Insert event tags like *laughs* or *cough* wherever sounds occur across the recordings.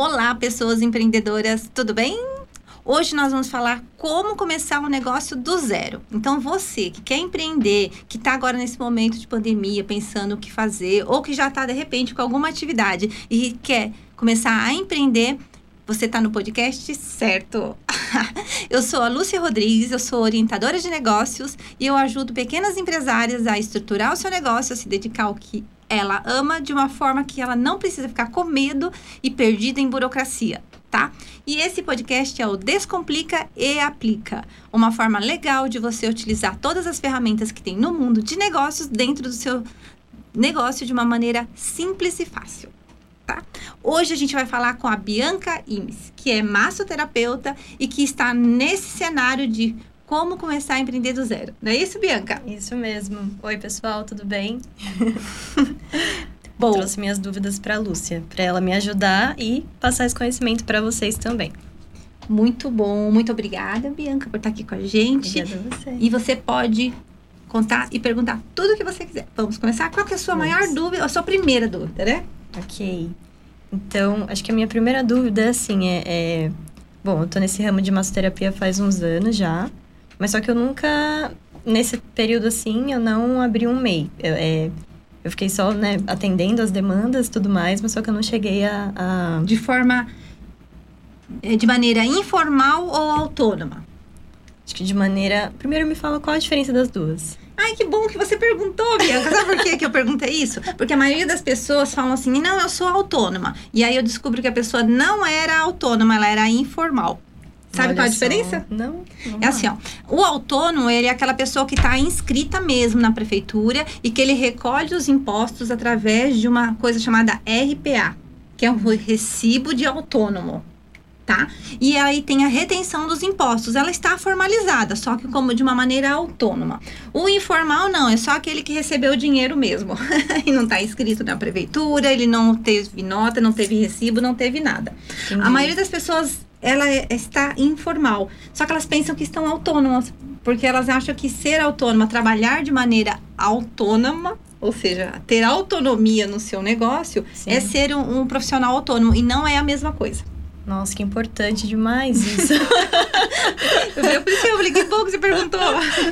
Olá, pessoas empreendedoras, tudo bem? Hoje nós vamos falar como começar um negócio do zero. Então, você que quer empreender, que está agora nesse momento de pandemia, pensando o que fazer, ou que já está de repente com alguma atividade e quer começar a empreender, você está no podcast certo. *laughs* eu sou a Lúcia Rodrigues, eu sou orientadora de negócios e eu ajudo pequenas empresárias a estruturar o seu negócio, a se dedicar ao que ela ama de uma forma que ela não precisa ficar com medo e perdida em burocracia, tá? E esse podcast é o Descomplica e Aplica, uma forma legal de você utilizar todas as ferramentas que tem no mundo de negócios dentro do seu negócio de uma maneira simples e fácil. Tá? Hoje a gente vai falar com a Bianca Imes, que é massoterapeuta e que está nesse cenário de como começar a empreender do zero. Não é isso, Bianca? Isso mesmo. Oi, pessoal, tudo bem? *laughs* Bom, trouxe minhas dúvidas para a Lúcia, para ela me ajudar e passar esse conhecimento para vocês também. Muito bom, muito obrigada, Bianca, por estar aqui com a gente. Obrigada a você. E você pode contar e perguntar tudo o que você quiser. Vamos começar? Qual é a sua Vamos. maior dúvida, a sua primeira dúvida, né? Ok. Então, acho que a minha primeira dúvida, assim, é, é... Bom, eu tô nesse ramo de massoterapia faz uns anos já. Mas só que eu nunca, nesse período assim, eu não abri um MEI. Eu, é, eu fiquei só, né, atendendo as demandas e tudo mais, mas só que eu não cheguei a, a... De forma... Eh, de maneira informal ou autônoma? Acho que de maneira... Primeiro me fala qual a diferença das duas. Ai, que bom que você perguntou, Bianca. Sabe por que, que eu perguntei isso? Porque a maioria das pessoas falam assim, não, eu sou autônoma. E aí eu descubro que a pessoa não era autônoma, ela era informal. Sabe Olha qual é a diferença? Não, não. É assim, ó. O autônomo, ele é aquela pessoa que está inscrita mesmo na prefeitura e que ele recolhe os impostos através de uma coisa chamada RPA, que é um recibo de autônomo. Tá? E aí tem a retenção dos impostos. Ela está formalizada, só que como de uma maneira autônoma. O informal não, é só aquele que recebeu o dinheiro mesmo. *laughs* e não está inscrito na prefeitura, ele não teve nota, não teve recibo, não teve nada. Entendi. A maioria das pessoas ela é, está informal. Só que elas pensam que estão autônomas, porque elas acham que ser autônoma, trabalhar de maneira autônoma, ou seja, ter autonomia no seu negócio, Sim. é ser um, um, profissional autônomo e não é a mesma coisa. Nossa, que importante demais isso. *laughs* eu, por isso que eu bom que você perguntou.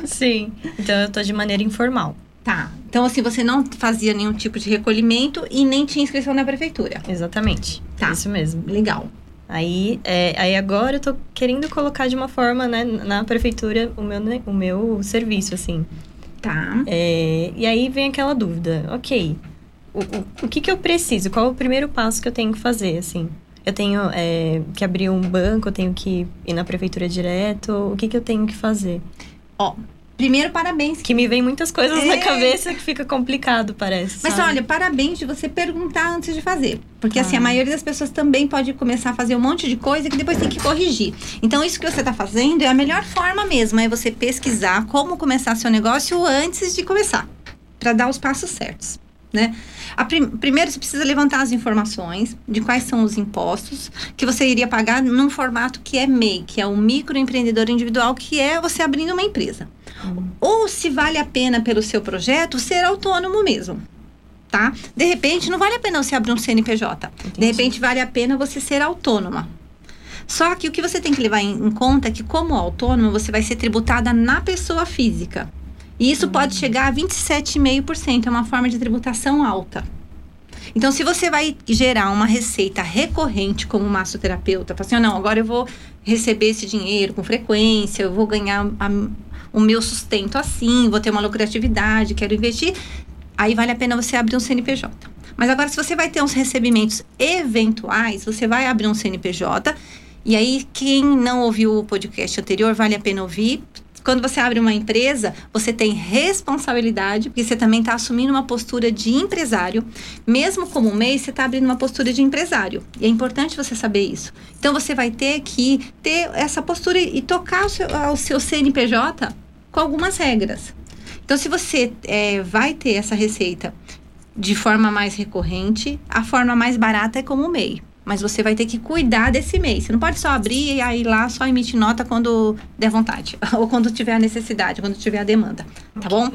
Sim, então eu tô de maneira informal. Tá. Então, assim, você não fazia nenhum tipo de recolhimento e nem tinha inscrição na prefeitura. Exatamente. Tá. Isso mesmo. Legal. Aí, é, aí agora eu tô querendo colocar de uma forma, né, na prefeitura o meu, o meu serviço, assim. Tá. É, e aí vem aquela dúvida, ok, o, o, o que que eu preciso? Qual é o primeiro passo que eu tenho que fazer, assim? Eu tenho é, que abrir um banco, eu tenho que ir na prefeitura direto, o que que eu tenho que fazer? Ó, Primeiro, parabéns. Que me vem muitas coisas é. na cabeça que fica complicado, parece. Mas sabe? olha, parabéns de você perguntar antes de fazer. Porque ah. assim, a maioria das pessoas também pode começar a fazer um monte de coisa que depois tem que corrigir. Então, isso que você está fazendo é a melhor forma mesmo, é você pesquisar como começar seu negócio antes de começar. para dar os passos certos né? Prim primeiro você precisa levantar as informações de quais são os impostos que você iria pagar num formato que é MEI, que é um microempreendedor individual, que é você abrindo uma empresa. Uhum. Ou se vale a pena pelo seu projeto ser autônomo mesmo. Tá? De repente, não vale a pena você abrir um CNPJ. Entendi. De repente, vale a pena você ser autônoma. Só que o que você tem que levar em, em conta é que, como autônomo, você vai ser tributada na pessoa física. E isso pode chegar a 27,5%, é uma forma de tributação alta. Então, se você vai gerar uma receita recorrente como massoterapeuta, fala assim, oh, não, agora eu vou receber esse dinheiro com frequência, eu vou ganhar a, o meu sustento assim, vou ter uma lucratividade, quero investir, aí vale a pena você abrir um CNPJ. Mas agora, se você vai ter uns recebimentos eventuais, você vai abrir um CNPJ. E aí, quem não ouviu o podcast anterior, vale a pena ouvir quando você abre uma empresa, você tem responsabilidade, porque você também está assumindo uma postura de empresário. Mesmo como MEI, você está abrindo uma postura de empresário. E é importante você saber isso. Então, você vai ter que ter essa postura e tocar o seu, o seu CNPJ com algumas regras. Então, se você é, vai ter essa receita de forma mais recorrente, a forma mais barata é como MEI. Mas você vai ter que cuidar desse mês. Você não pode só abrir e aí lá só emitir nota quando der vontade, *laughs* ou quando tiver a necessidade, quando tiver a demanda, tá bom?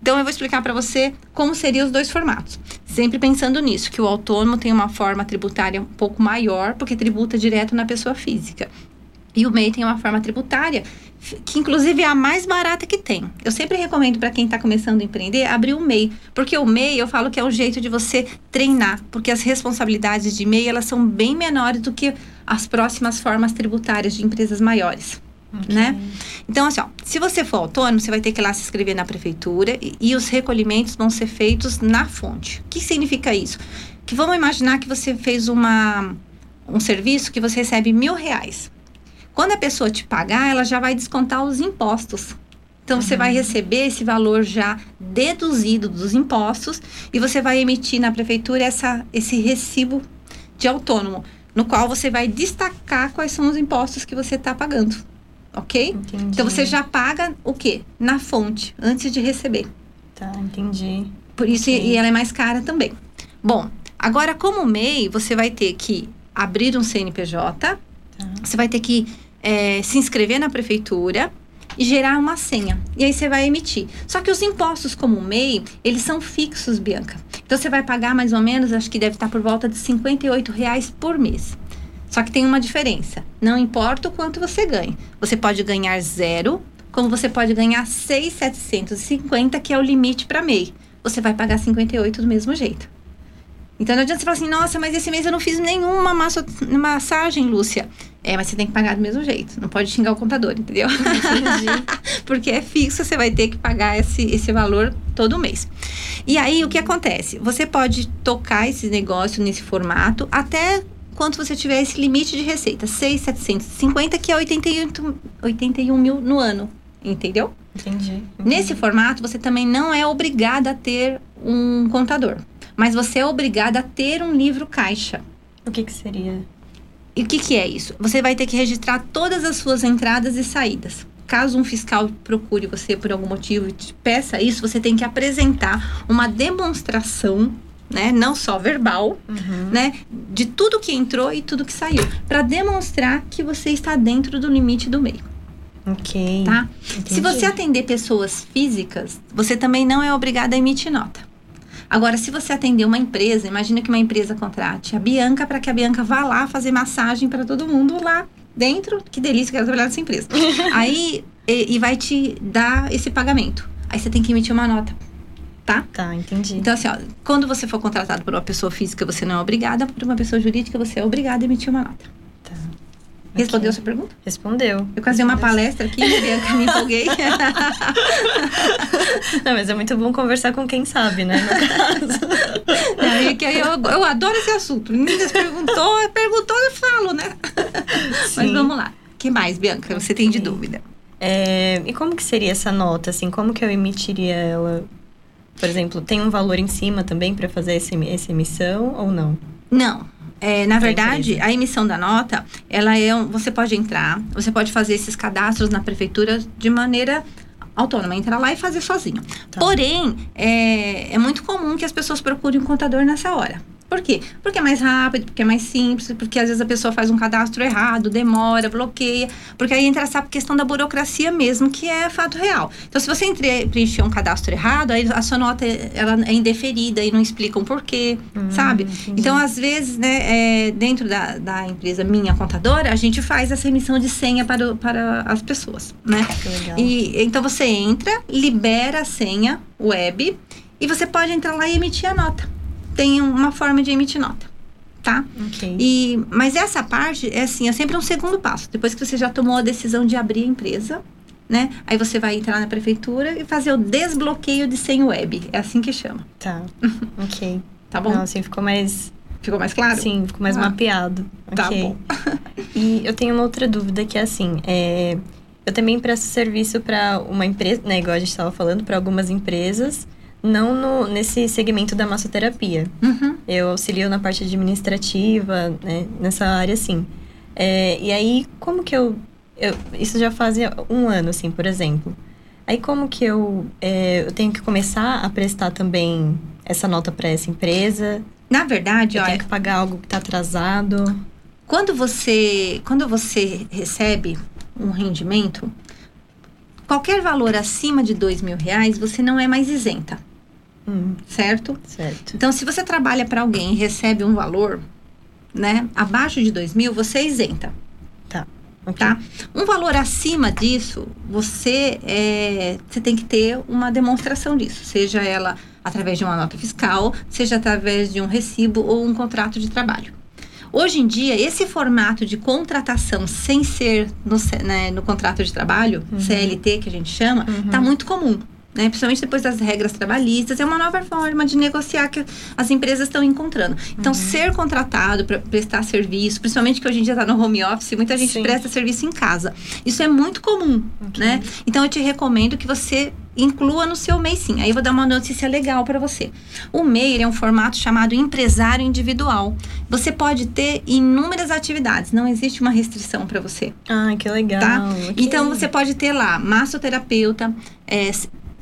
Então eu vou explicar para você como seriam os dois formatos. Sempre pensando nisso, que o autônomo tem uma forma tributária um pouco maior, porque tributa direto na pessoa física. E o MEI tem uma forma tributária que inclusive é a mais barata que tem. Eu sempre recomendo para quem está começando a empreender abrir o MEI, porque o MEI eu falo que é o jeito de você treinar, porque as responsabilidades de MEI elas são bem menores do que as próximas formas tributárias de empresas maiores. Okay. Né? Então, assim, ó, se você for autônomo, você vai ter que ir lá se inscrever na prefeitura e, e os recolhimentos vão ser feitos na fonte. O que significa isso? Que vamos imaginar que você fez uma, um serviço que você recebe mil reais. Quando a pessoa te pagar, ela já vai descontar os impostos. Então, você vai uhum. receber esse valor já deduzido dos impostos e você vai emitir na prefeitura essa, esse recibo de autônomo, no qual você vai destacar quais são os impostos que você está pagando. Ok? Entendi. Então, você já paga o quê? Na fonte, antes de receber. Tá, entendi. Por isso, okay. e ela é mais cara também. Bom, agora, como MEI, você vai ter que abrir um CNPJ, você vai ter que é, se inscrever na prefeitura e gerar uma senha. E aí você vai emitir. Só que os impostos como o MEI, eles são fixos, Bianca. Então você vai pagar mais ou menos, acho que deve estar por volta de 58 reais por mês. Só que tem uma diferença. Não importa o quanto você ganhe. Você pode ganhar zero, como você pode ganhar 6,750, que é o limite para MEI. Você vai pagar 58 do mesmo jeito. Então não adianta você falar assim, nossa, mas esse mês eu não fiz nenhuma massa, massagem, Lúcia. É, mas você tem que pagar do mesmo jeito. Não pode xingar o contador, entendeu? *laughs* Porque é fixo, você vai ter que pagar esse, esse valor todo mês. E aí, o que acontece? Você pode tocar esse negócio nesse formato até quanto você tiver esse limite de receita. 6,750, que é 88, 81 mil no ano. Entendeu? Entendi, entendi. Nesse formato, você também não é obrigada a ter um contador mas você é obrigada a ter um livro caixa. O que, que seria? E o que, que é isso? Você vai ter que registrar todas as suas entradas e saídas. Caso um fiscal procure você por algum motivo e te peça isso, você tem que apresentar uma demonstração né, não só verbal, uhum. né, de tudo que entrou e tudo que saiu, para demonstrar que você está dentro do limite do meio. Ok. Tá? Se você atender pessoas físicas, você também não é obrigada a emitir nota. Agora, se você atender uma empresa, imagina que uma empresa contrate a Bianca para que a Bianca vá lá fazer massagem para todo mundo lá dentro. Que delícia, quero trabalhar nessa empresa. *laughs* Aí, e, e vai te dar esse pagamento. Aí você tem que emitir uma nota tá? Tá, entendi. Então, assim, ó, quando você for contratado por uma pessoa física, você não é obrigada, por uma pessoa jurídica, você é obrigada a emitir uma nota. Respondeu a sua pergunta? Respondeu. Eu quase uma palestra aqui, *laughs* Bianca, me empolguei. *laughs* Não, mas é muito bom conversar com quem sabe, né? No caso. *laughs* É, que eu, eu adoro esse assunto. Meninas perguntou, perguntou, eu falo, né? Sim. Mas vamos lá. O que mais, Bianca, você tem de dúvida? É, e como que seria essa nota, assim? Como que eu emitiria ela? Por exemplo, tem um valor em cima também para fazer esse, essa emissão ou não? Não. É, na verdade, a emissão da nota, ela é um, você pode entrar, você pode fazer esses cadastros na prefeitura de maneira autônoma, entrar lá e fazer sozinho. Tá. Porém, é, é muito comum que as pessoas procurem um contador nessa hora. Por quê? Porque é mais rápido, porque é mais simples, porque às vezes a pessoa faz um cadastro errado, demora, bloqueia. Porque aí entra essa questão da burocracia mesmo, que é fato real. Então, se você entre, preencher um cadastro errado, aí a sua nota ela é indeferida e não explicam por quê, hum, sabe? Entendi. Então, às vezes, né, é, dentro da, da empresa minha contadora, a gente faz essa emissão de senha para, para as pessoas, né? Legal. E, então, você entra, libera a senha web e você pode entrar lá e emitir a nota tem uma forma de emitir nota, tá? Ok. E, mas essa parte é assim, é sempre um segundo passo. Depois que você já tomou a decisão de abrir a empresa, né? Aí você vai entrar na prefeitura e fazer o desbloqueio de senha web. É assim que chama. Tá. *laughs* ok. Tá bom? Não, assim ficou mais. Ficou mais claro? Sim, ficou mais ah. mapeado. Tá okay. bom. *laughs* e eu tenho uma outra dúvida que é assim, é, eu também presto serviço para uma empresa, né, igual a gente estava falando, para algumas empresas não no, nesse segmento da massoterapia. Uhum. Eu auxilio na parte administrativa, né, nessa área, assim. É, e aí, como que eu, eu, Isso já faz um ano, assim, por exemplo. Aí, como que eu, é, eu tenho que começar a prestar também essa nota para essa empresa? Na verdade, Eu olha, tenho que pagar algo que tá atrasado. quando você, quando você recebe um rendimento, qualquer valor acima de dois mil reais, você não é mais isenta, Hum, certo? certo. Então, se você trabalha para alguém e recebe um valor, né, abaixo de dois mil, você isenta, Ok. tá? Um valor acima disso, você é, você tem que ter uma demonstração disso, seja ela através de uma nota fiscal, seja através de um recibo ou um contrato de trabalho. Hoje em dia, esse formato de contratação sem ser no, né, no contrato de trabalho, Uhum. CLT que a gente chama, está muito comum. Né? Principalmente depois das regras trabalhistas, é uma nova forma de negociar que as empresas estão encontrando. Então, ser contratado para prestar serviço, principalmente que hoje em dia está no home office, muita gente Sim. presta serviço em casa. Isso é muito comum, Ok. né? Então, eu te recomendo que você inclua no seu MEI sim. Aí eu vou dar uma notícia legal para você. O MEI é um formato chamado empresário individual. Você pode ter inúmeras atividades, não existe uma restrição para você. Ai, que legal. Tá? ok. Então você pode ter lá massoterapeuta, é,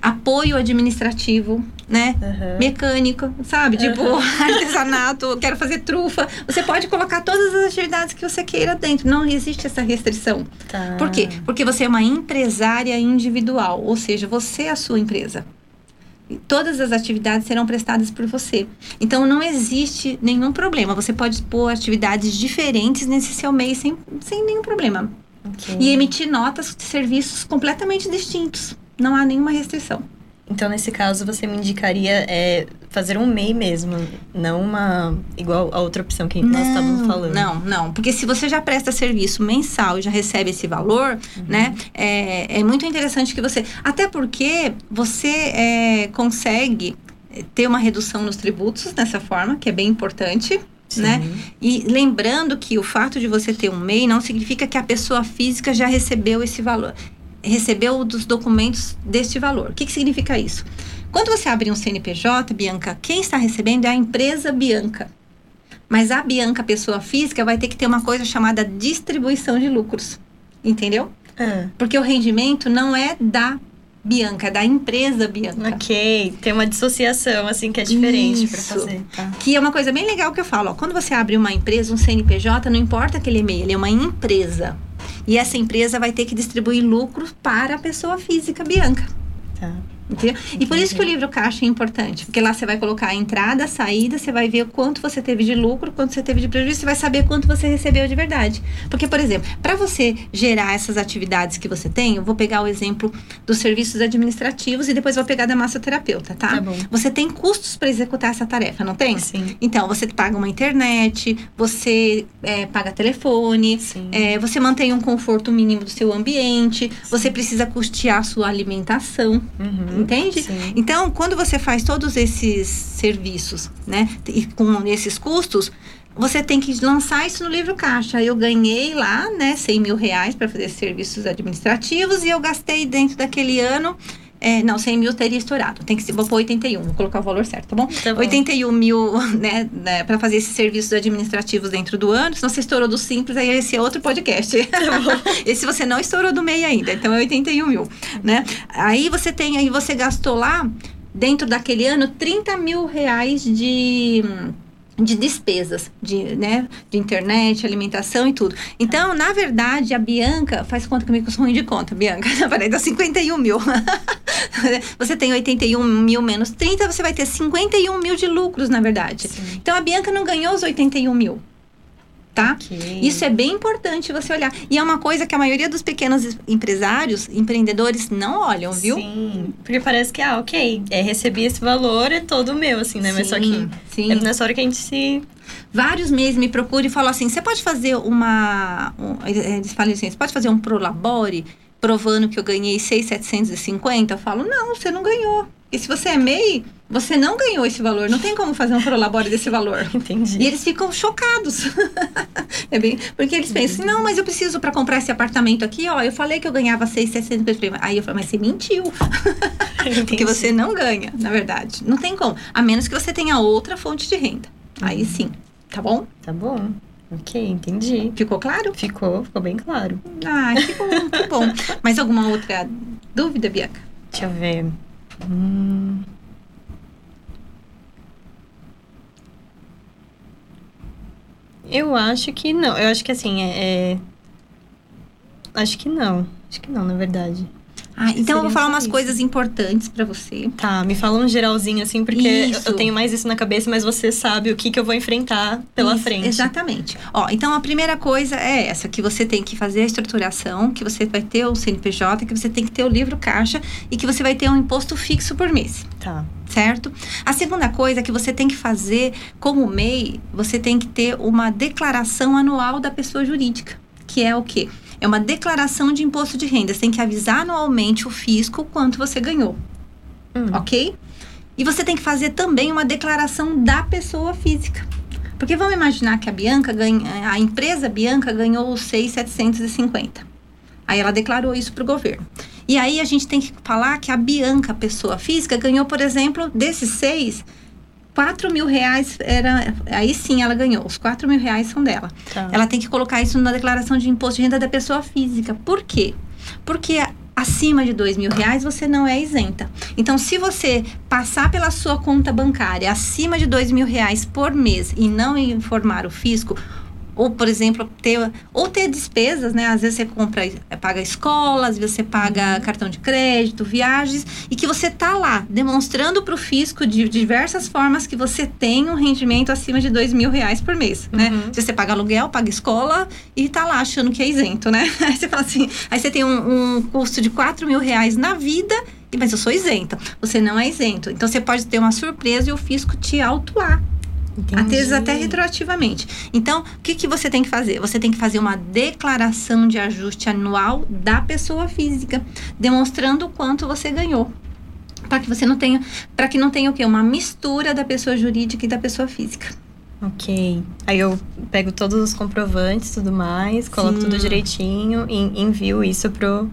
apoio administrativo, né? Mecânico, sabe? Tipo, Aham. *laughs* artesanato, quero fazer trufa. Você pode colocar todas as atividades que você queira dentro. Não existe essa restrição. Tá. Por quê? Porque você é uma empresária individual, ou seja, você é a sua empresa. Todas as atividades serão prestadas por você. Então não existe nenhum problema. Você pode pôr atividades diferentes nesse seu mês sem, sem nenhum problema. Ok. E emitir notas de serviços completamente distintos. Não há nenhuma restrição. Então, nesse caso, você me indicaria é, fazer um MEI mesmo, não uma. igual a outra opção que nós estávamos falando. Não, não. Porque se você já presta serviço mensal e já recebe esse valor, Uhum. né? É, é muito interessante que você. Até porque você é, consegue ter uma redução nos tributos dessa forma, que é bem importante. Sim. né? E lembrando que o fato de você ter um MEI não significa que a pessoa física já recebeu esse valor, recebeu dos documentos deste valor. O que, que significa isso? Quando você abre um CNPJ, Bianca, quem está recebendo é a empresa Bianca. Mas a Bianca, pessoa física, vai ter que ter uma coisa chamada distribuição de lucros. Entendeu? Ah, Porque o rendimento não é da Bianca, é da empresa Bianca. ok, tem uma dissociação, assim, que é diferente Isso. fazer. Tá. Que é uma coisa bem legal que eu falo. Ó, quando você abre uma empresa, um CNPJ, não importa aquele e-mail, ele é uma empresa. E essa empresa vai ter que distribuir lucros para a pessoa física Bianca. Tá. Entendeu? E por isso que o livro caixa é importante. Porque lá você vai colocar a entrada, a saída, você vai ver quanto você teve de lucro, quanto você teve de prejuízo, você vai saber quanto você recebeu de verdade. Porque, por exemplo, para você gerar essas atividades que você tem, eu vou pegar o exemplo dos serviços administrativos e depois vou pegar da massoterapeuta, tá? Tá bom. Você tem custos para executar essa tarefa, não tem? Sim. Então, você paga uma internet, você é, paga telefone, Sim. é, você mantém um conforto mínimo do seu ambiente, você precisa custear a sua alimentação, Uhum. Entende? Sim. Então, quando você faz todos esses serviços, né, e com esses custos, você tem que lançar isso no livro caixa. Eu ganhei lá, né, 100 mil reais para fazer serviços administrativos e eu gastei dentro daquele ano. É, não, 100 mil teria estourado. Tem que ser, vou pôr 81, vou colocar o valor certo, tá bom? Tá bom. 81 mil, né, né para fazer esses serviços administrativos dentro do ano. Se não você estourou do simples, aí esse é outro podcast. *laughs* esse você não estourou do MEI ainda, então é 81 mil, né? Aí você tem, aí você gastou lá, dentro daquele ano, 30 mil reais de de despesas, de, né, de internet, alimentação e tudo. Então, na verdade, a Bianca, faz conta comigo que eu sou ruim de conta, Bianca, *laughs* peraí, dá 51 mil. *laughs* você tem 81 mil menos 30, você vai ter 51 mil de lucros, na verdade. Sim. Então, a Bianca não ganhou os 81 mil, tá? Ok. Isso é bem importante você olhar. E é uma coisa que a maioria dos pequenos empresários, empreendedores, não olham, viu? Sim. Porque parece que, ah, ok, é, recebi esse valor, é todo meu, assim, né? Mas só que sim. é nessa hora que a gente se. Vários meses me procuram e falam assim: você pode fazer uma. um- eles falam assim: você pode fazer um prolabore provando que eu ganhei 6,750? Eu falo: não, você não ganhou. E se você é MEI, você não ganhou esse valor. Não tem como fazer um prolabore desse valor. *laughs* Entendi. E eles ficam chocados. *laughs* é bem, porque eles pensam, não, mas eu preciso para comprar esse apartamento aqui, ó. Eu falei que eu ganhava 6,600. Aí eu falo, mas você mentiu. *laughs* Porque você não ganha, na verdade. Não tem como. A menos que você tenha outra fonte de renda. Aí sim. Tá bom? Tá bom. Ok, entendi. Ficou claro? Ficou, ficou bem claro. Ah, que bom, que bom. Mais alguma outra dúvida, Bianca? Deixa eu ver. Hum. Eu acho que não. Eu acho que assim, é... é... Acho que não. Acho que não, na verdade. Ah, então eu vou falar umas isso. coisas importantes para você. Tá, me fala um geralzinho assim, porque Isso. eu tenho mais isso na cabeça, mas você sabe o que, que eu vou enfrentar pela Isso, frente. Exatamente. Ó, então a primeira coisa é essa, que você tem que fazer a estruturação, que você vai ter o CNPJ, que você tem que ter o livro caixa e que você vai ter um imposto fixo por mês. Tá. certo? A segunda coisa que você tem que fazer, como MEI, você tem que ter uma declaração anual da pessoa jurídica, que é o quê? É uma declaração de imposto de renda. Você tem que avisar anualmente o fisco quanto você ganhou, Hum. ok? E você tem que fazer também uma declaração da pessoa física. Porque vamos imaginar que a Bianca ganha, a empresa Bianca ganhou os 6,750. Aí ela declarou isso para o governo. E aí a gente tem que falar que a Bianca, pessoa física, ganhou, por exemplo, desses seis, 4 mil reais era. Aí sim ela ganhou. Os 4 mil reais são dela. Tá. Ela tem que colocar isso na declaração de imposto de renda da pessoa física. Por quê? Porque acima de dois mil reais você não é isenta. Então, se você passar pela sua conta bancária acima de dois mil reais por mês e não informar o fisco, ou, por exemplo, ter, ou ter despesas, né? Às vezes você compra, eh, paga escola, às vezes você paga cartão de crédito, viagens, e que você tá lá demonstrando para o fisco de diversas formas que você tem um rendimento acima de dois mil reais por mês, né? Uhum. Se você paga aluguel, paga escola e tá lá achando que é isento, né? *laughs* Aí você fala assim, aí você tem um, um custo de quatro mil reais na vida, e- mas eu sou isenta. Você não é isento. Então você pode ter uma surpresa e o fisco te autuar. Às vezes até retroativamente. Então, o que, que você tem que fazer? Você tem que fazer uma declaração de ajuste anual da pessoa física, demonstrando o quanto você ganhou. Para que você não tenha, para que não tenha o quê? Uma mistura da pessoa jurídica e da pessoa física. Ok. Aí eu pego todos os comprovantes tudo mais, coloco Sim. tudo direitinho e envio isso pro.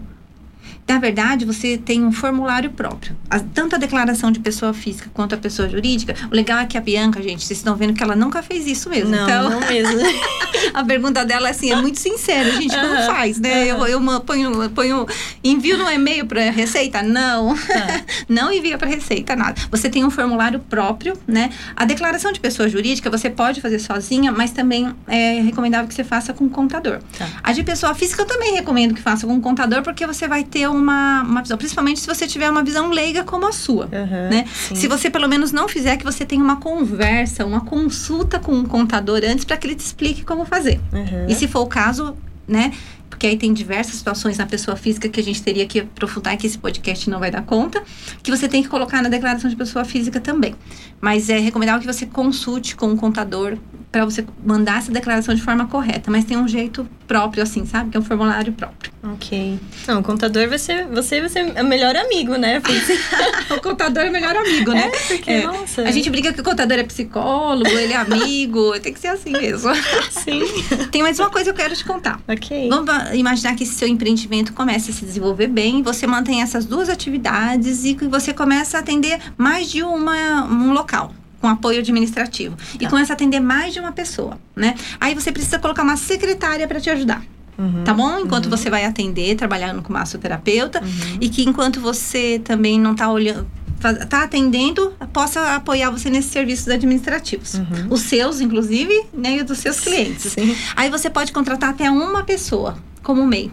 Na verdade, você tem um formulário próprio. A- tanto a declaração de pessoa física quanto a pessoa jurídica. O legal é que a Bianca, gente, vocês estão vendo que ela nunca fez isso mesmo. Não, então, não mesmo. *laughs* a pergunta dela assim, é muito sincera, gente, como Aham, faz, né? Eu, aham. eu ma- ponho, eu ponho, envio no e-mail para Receita? Não. Tá. *laughs* não envia para Receita nada. Você tem um formulário próprio, né? A declaração de pessoa jurídica você pode fazer sozinha, mas também é recomendável que você faça com o contador. Tá. A de pessoa física eu também recomendo que faça com o contador, porque você vai ter uma, uma visão, principalmente se você tiver uma visão leiga como a sua. Aham, Né? sim. Se você pelo menos não fizer, que você tenha uma conversa, uma consulta com o contador antes para que ele te explique como fazer. Aham. E se for o caso, né? Porque aí tem diversas situações na pessoa física que a gente teria que aprofundar e que esse podcast não vai dar conta, que você tem que colocar na declaração de pessoa física também. Mas é recomendável que você consulte com o contador para você mandar essa declaração de forma correta. Mas tem um jeito próprio, assim, sabe? Que é um formulário próprio. Ok. Não, o contador vai ser. Você vai ser o melhor amigo, né? *laughs* O contador é o melhor amigo, né? porque É. nossa. A gente briga que o contador é psicólogo, ele é amigo, *laughs* tem que ser assim mesmo. Sim. Tem mais uma coisa que eu quero te contar. Ok. Vamos imaginar que esse seu empreendimento comece a se desenvolver bem, você mantém essas duas atividades e que você começa a atender mais de uma, um local. Com apoio administrativo. E Tá. começa a atender mais de uma pessoa, né? Aí você precisa colocar uma secretária para te ajudar, Uhum. tá bom? Enquanto Uhum. você vai atender, trabalhando com massoterapeuta. Uhum. E que enquanto você também não tá olhando, faz- tá atendendo, possa apoiar você nesses serviços administrativos. Uhum. Os seus, inclusive, né? E os dos seus clientes. Sim. Aí você pode contratar até uma pessoa como MEI,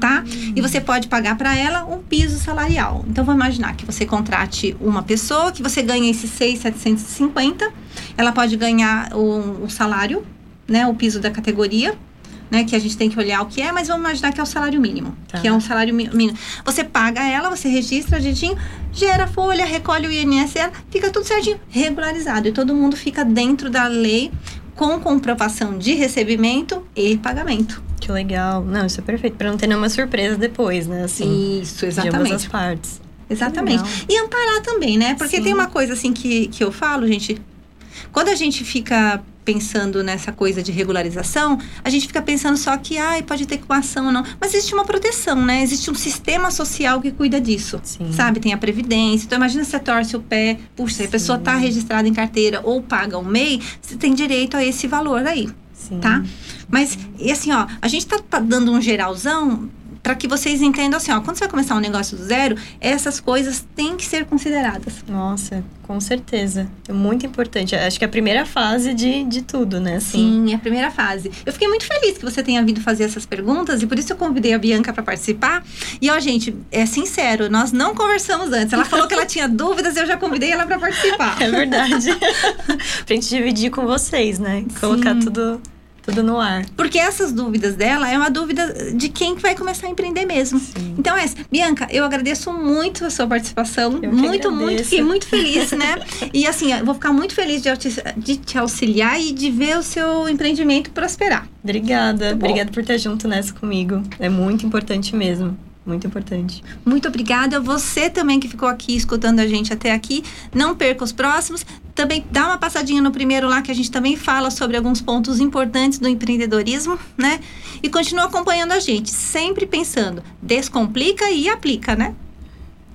tá? E você pode pagar para ela um piso salarial. Então vamos imaginar que você contrate uma pessoa, que você ganha esses 6,750, ela pode ganhar o, o salário, né, o piso da categoria. Né, que a gente tem que olhar o que é, mas vamos imaginar que é o salário mínimo. Tá. Que é um salário mínimo. Você paga ela, você registra direitinho, gera folha, recolhe o INSS, fica tudo certinho, regularizado. E todo mundo fica dentro da lei com comprovação de recebimento e pagamento. Que legal. Não, isso é perfeito. Pra não ter nenhuma surpresa depois, né? Assim, Isso, de ambas as exatamente. partes. Exatamente. Legal. E amparar também, né? Porque Sim. tem uma coisa assim que, que eu falo, gente. Quando a gente fica pensando nessa coisa de regularização, a gente fica pensando só que, ai, pode ter uma ação ou não. Mas existe uma proteção, né? Existe um sistema social que cuida disso. Sim. Sabe? Tem a previdência. Então, imagina se você torce o pé. Puxa, se a pessoa está registrada em carteira ou paga um MEI, você tem direito a esse valor aí. Sim. tá? Mas, e assim, ó, a gente tá, tá dando um geralzão para que vocês entendam assim, ó, quando você vai começar um negócio do zero, essas coisas têm que ser consideradas. Nossa, com certeza. É muito importante. Acho que é a primeira fase de, de tudo, né? Assim. Sim, é a primeira fase. Eu fiquei muito feliz que você tenha vindo fazer essas perguntas e por isso eu convidei a Bianca para participar. E ó, gente, é sincero, nós não conversamos antes. Ela falou que ela tinha *laughs* dúvidas e eu já convidei ela para participar. É verdade. *laughs* *laughs* pra gente dividir com vocês, né? Colocar Sim. tudo tudo no ar. Porque essas dúvidas dela é uma dúvida de quem vai começar a empreender mesmo. Sim. Então é, Bianca, eu agradeço muito a sua participação. Eu muito, muito, fiquei muito feliz, né? *laughs* e assim, eu vou ficar muito feliz de, de, te auxiliar e de ver o seu empreendimento prosperar. Obrigada. Obrigada por estar junto nessa comigo. É muito importante mesmo. Muito importante. Muito obrigada. Você também que ficou aqui escutando a gente até aqui. Não perca os próximos. Também dá uma passadinha no primeiro lá que a gente também fala sobre alguns pontos importantes do empreendedorismo, né? E continua acompanhando a gente, sempre pensando, descomplica e aplica, né?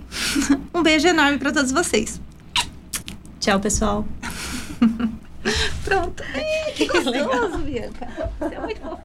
*laughs* um beijo enorme para todos vocês. Tchau, pessoal. *laughs* Pronto. *laughs* que gostoso, Bianca. Você é muito